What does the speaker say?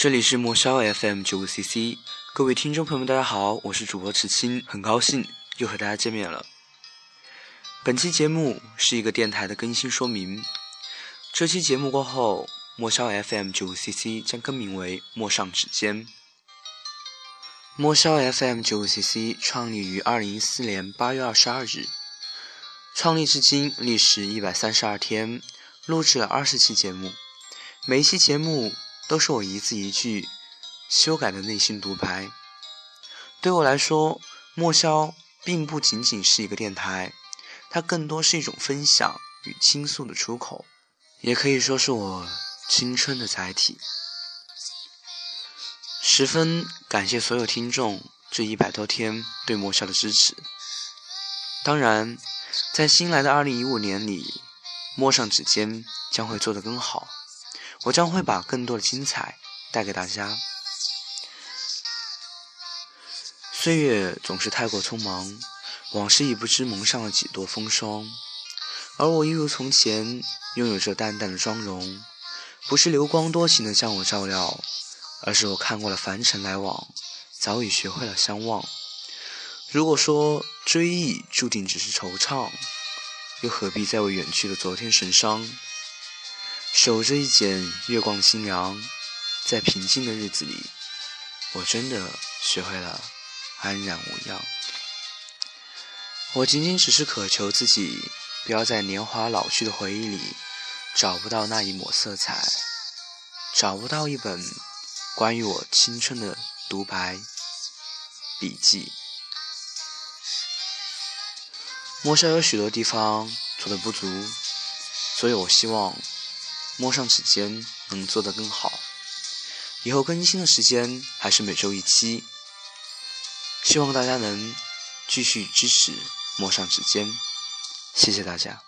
这里是莫萧 FM 九五 CC，各位听众朋友们，大家好，我是主播池青，很高兴又和大家见面了。本期节目是一个电台的更新说明，这期节目过后，莫萧 FM 九五 CC 将更名为莫上指尖。莫萧 FM 九五 CC 创立于二零一四年八月二十二日，创立至今历时一百三十二天，录制了二十期节目，每一期节目。都是我一字一句修改的内心独白。对我来说，莫萧并不仅仅是一个电台，它更多是一种分享与倾诉的出口，也可以说是我青春的载体。十分感谢所有听众这一百多天对莫萧的支持。当然，在新来的二零一五年里，摸上指尖将会做得更好。我将会把更多的精彩带给大家。岁月总是太过匆忙，往事已不知蒙上了几多风霜，而我一如从前，拥有着淡淡的妆容。不是流光多情的将我照料，而是我看过了凡尘来往，早已学会了相忘。如果说追忆注定只是惆怅，又何必再为远去的昨天神伤？守着一剪月光清凉，在平静的日子里，我真的学会了安然无恙。我仅仅只是渴求自己，不要在年华老去的回忆里找不到那一抹色彩，找不到一本关于我青春的独白笔记。莫少有许多地方做的不足，所以我希望。摸上指尖能做得更好，以后更新的时间还是每周一期，希望大家能继续支持摸上指尖，谢谢大家。